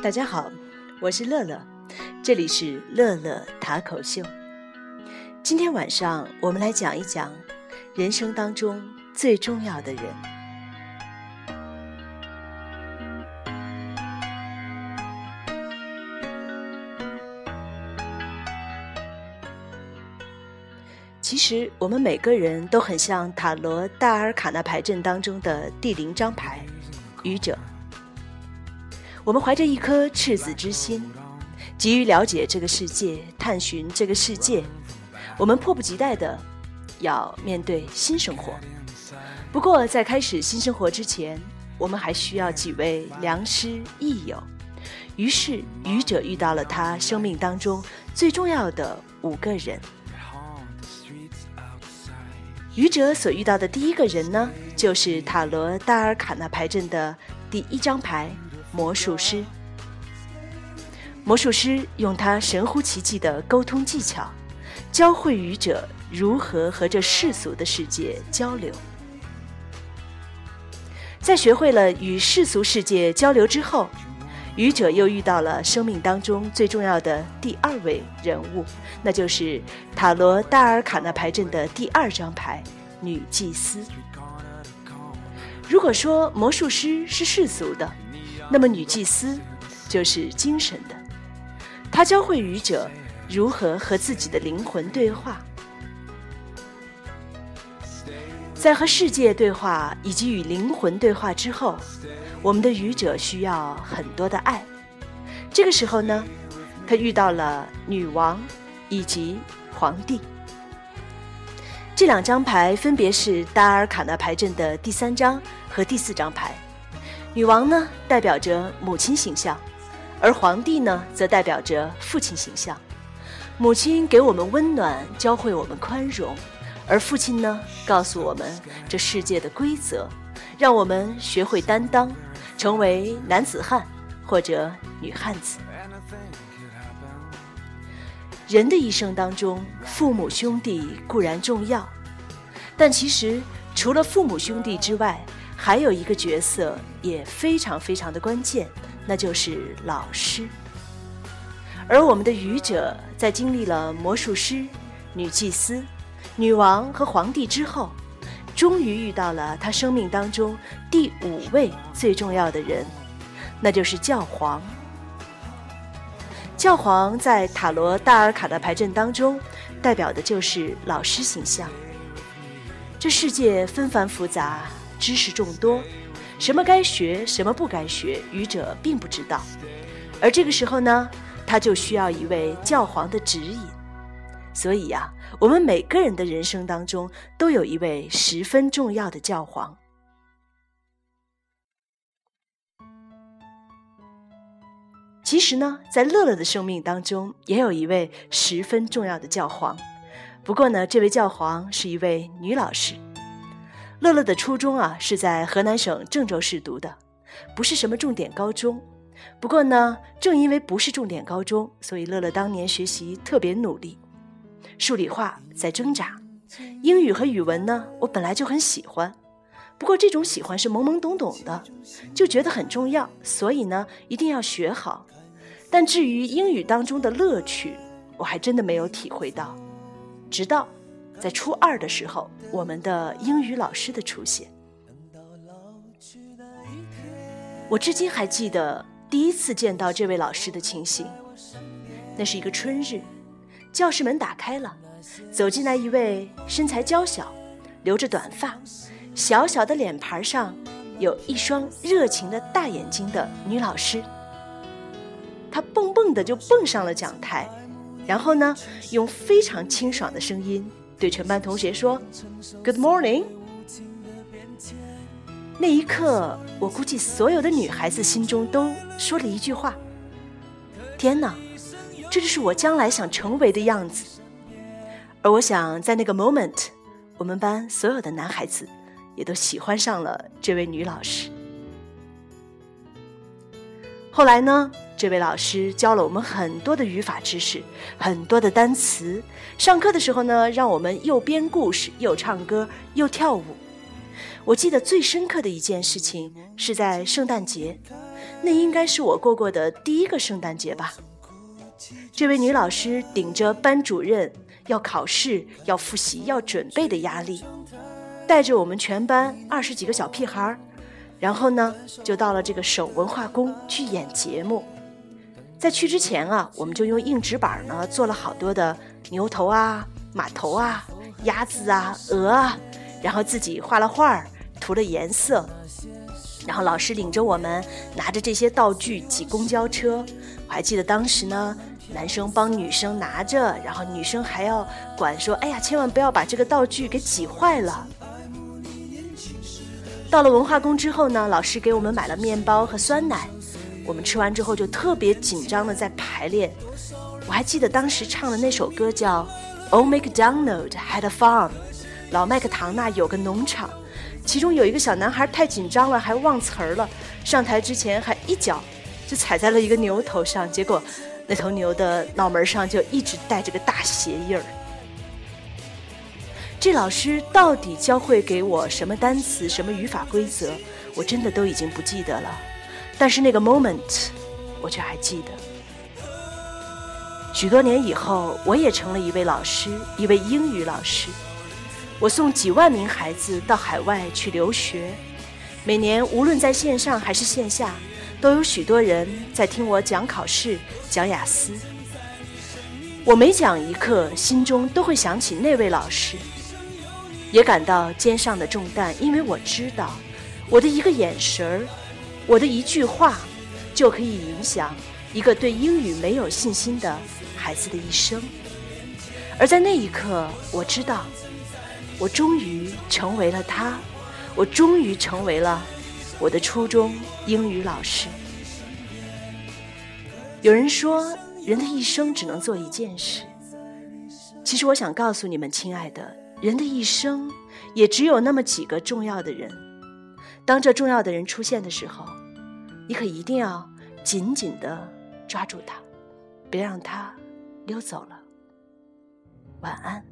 大家好，我是乐乐，这里是乐乐塔口秀。今天晚上我们来讲一讲人生当中最重要的人。其实我们每个人都很像塔罗大阿尔卡纳牌阵当中的第零张牌——愚者。我们怀着一颗赤子之心，急于了解这个世界，探寻这个世界。我们迫不及待的要面对新生活。不过，在开始新生活之前，我们还需要几位良师益友。于是，愚者遇到了他生命当中最重要的五个人。愚者所遇到的第一个人呢，就是塔罗大尔卡纳牌阵的第一张牌。魔术师，魔术师用他神乎其技的沟通技巧，教会愚者如何和这世俗的世界交流。在学会了与世俗世界交流之后，愚者又遇到了生命当中最重要的第二位人物，那就是塔罗大尔卡纳牌阵的第二张牌——女祭司。如果说魔术师是世俗的，那么，女祭司就是精神的，她教会愚者如何和自己的灵魂对话。在和世界对话以及与灵魂对话之后，我们的愚者需要很多的爱。这个时候呢，他遇到了女王以及皇帝。这两张牌分别是达尔卡纳牌阵的第三张和第四张牌。女王呢，代表着母亲形象，而皇帝呢，则代表着父亲形象。母亲给我们温暖，教会我们宽容；而父亲呢，告诉我们这世界的规则，让我们学会担当，成为男子汉或者女汉子。人的一生当中，父母兄弟固然重要，但其实除了父母兄弟之外，还有一个角色也非常非常的关键，那就是老师。而我们的愚者在经历了魔术师、女祭司、女王和皇帝之后，终于遇到了他生命当中第五位最重要的人，那就是教皇。教皇在塔罗大尔卡的牌阵当中，代表的就是老师形象。这世界纷繁复杂。知识众多，什么该学，什么不该学，愚者并不知道。而这个时候呢，他就需要一位教皇的指引。所以呀，我们每个人的人生当中都有一位十分重要的教皇。其实呢，在乐乐的生命当中也有一位十分重要的教皇。不过呢，这位教皇是一位女老师。乐乐的初中啊是在河南省郑州市读的，不是什么重点高中。不过呢，正因为不是重点高中，所以乐乐当年学习特别努力，数理化在挣扎，英语和语文呢，我本来就很喜欢。不过这种喜欢是懵懵懂懂的，就觉得很重要，所以呢一定要学好。但至于英语当中的乐趣，我还真的没有体会到，直到。在初二的时候，我们的英语老师的出现，我至今还记得第一次见到这位老师的情形。那是一个春日，教室门打开了，走进来一位身材娇小、留着短发、小小的脸盘上有一双热情的大眼睛的女老师。她蹦蹦的就蹦上了讲台，然后呢，用非常清爽的声音。对全班同学说：“Good morning。”那一刻，我估计所有的女孩子心中都说了一句话：“天哪，这就是我将来想成为的样子。”而我想，在那个 moment，我们班所有的男孩子也都喜欢上了这位女老师。后来呢？这位老师教了我们很多的语法知识，很多的单词。上课的时候呢，让我们又编故事，又唱歌，又跳舞。我记得最深刻的一件事情是在圣诞节，那应该是我过过的第一个圣诞节吧。这位女老师顶着班主任要考试、要复习、要准备的压力，带着我们全班二十几个小屁孩儿，然后呢，就到了这个省文化宫去演节目。在去之前啊，我们就用硬纸板呢做了好多的牛头啊、马头啊、鸭子啊、鹅啊，然后自己画了画儿，涂了颜色。然后老师领着我们拿着这些道具挤公交车，我还记得当时呢。男生帮女生拿着，然后女生还要管说：“哎呀，千万不要把这个道具给挤坏了。”到了文化宫之后呢，老师给我们买了面包和酸奶，我们吃完之后就特别紧张的在排练。我还记得当时唱的那首歌叫《Old MacDonald Had a Farm》，老麦克唐纳有个农场。其中有一个小男孩太紧张了，还忘词儿了，上台之前还一脚就踩在了一个牛头上，结果。那头牛的脑门上就一直带着个大鞋印儿。这老师到底教会给我什么单词、什么语法规则，我真的都已经不记得了。但是那个 moment，我却还记得。许多年以后，我也成了一位老师，一位英语老师。我送几万名孩子到海外去留学，每年无论在线上还是线下。都有许多人在听我讲考试、讲雅思。我每讲一课，心中都会想起那位老师，也感到肩上的重担，因为我知道，我的一个眼神儿，我的一句话，就可以影响一个对英语没有信心的孩子的一生。而在那一刻，我知道，我终于成为了他，我终于成为了。我的初中英语老师。有人说，人的一生只能做一件事。其实，我想告诉你们，亲爱的，人的一生也只有那么几个重要的人。当这重要的人出现的时候，你可一定要紧紧的抓住他，别让他溜走了。晚安。